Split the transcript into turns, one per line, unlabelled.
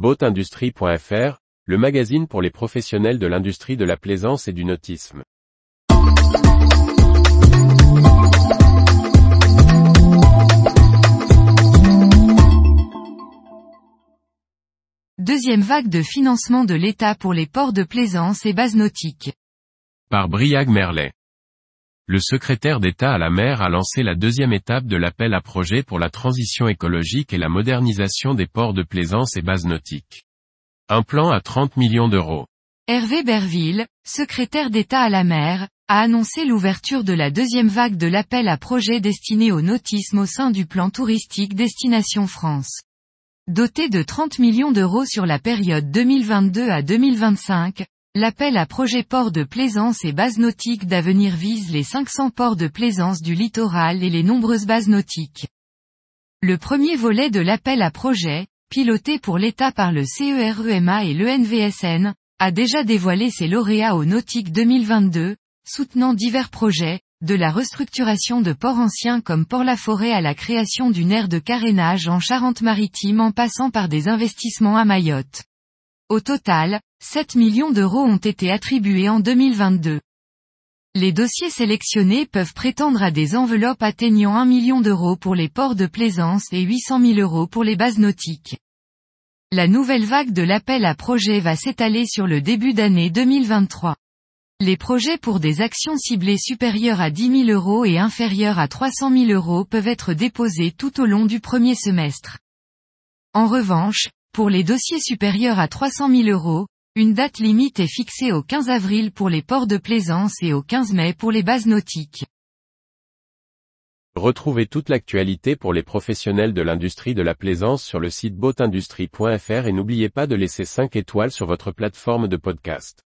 Boatindustrie.fr, le magazine pour les professionnels de l'industrie de la plaisance et du nautisme.
Deuxième vague de financement de l'État pour les ports de plaisance et bases nautiques.
Par Briag Merlet. Le secrétaire d'État à la mer a lancé la deuxième étape de l'appel à projet pour la transition écologique et la modernisation des ports de plaisance et bases nautiques. Un plan à 30 millions d'euros.
Hervé Berville, secrétaire d'État à la mer, a annoncé l'ouverture de la deuxième vague de l'appel à projet destiné au nautisme au sein du plan touristique Destination France. Doté de 30 millions d'euros sur la période 2022 à 2025, l'appel à projet port de plaisance et bases nautiques d'avenir vise les 500 ports de plaisance du littoral et les nombreuses bases nautiques. Le premier volet de l'appel à projet, piloté pour l'État par le CEREMA et l'ENVSN, a déjà dévoilé ses lauréats au Nautique 2022, soutenant divers projets, de la restructuration de ports anciens comme Port-la-Forêt à la création d'une aire de carénage en Charente-Maritime en passant par des investissements à Mayotte. Au total, 7 millions d'euros ont été attribués en 2022. Les dossiers sélectionnés peuvent prétendre à des enveloppes atteignant 1 million d'euros pour les ports de plaisance et 800 000 euros pour les bases nautiques. La nouvelle vague de l'appel à projet va s'étaler sur le début d'année 2023. Les projets pour des actions ciblées supérieures à 10 000 euros et inférieures à 300 000 euros peuvent être déposés tout au long du premier semestre. En revanche, pour les dossiers supérieurs à 300 000 euros, une date limite est fixée au 15 avril pour les ports de plaisance et au 15 mai pour les bases nautiques.
Retrouvez toute l'actualité pour les professionnels de l'industrie de la plaisance sur le site boatindustrie.fr et n'oubliez pas de laisser 5 étoiles sur votre plateforme de podcast.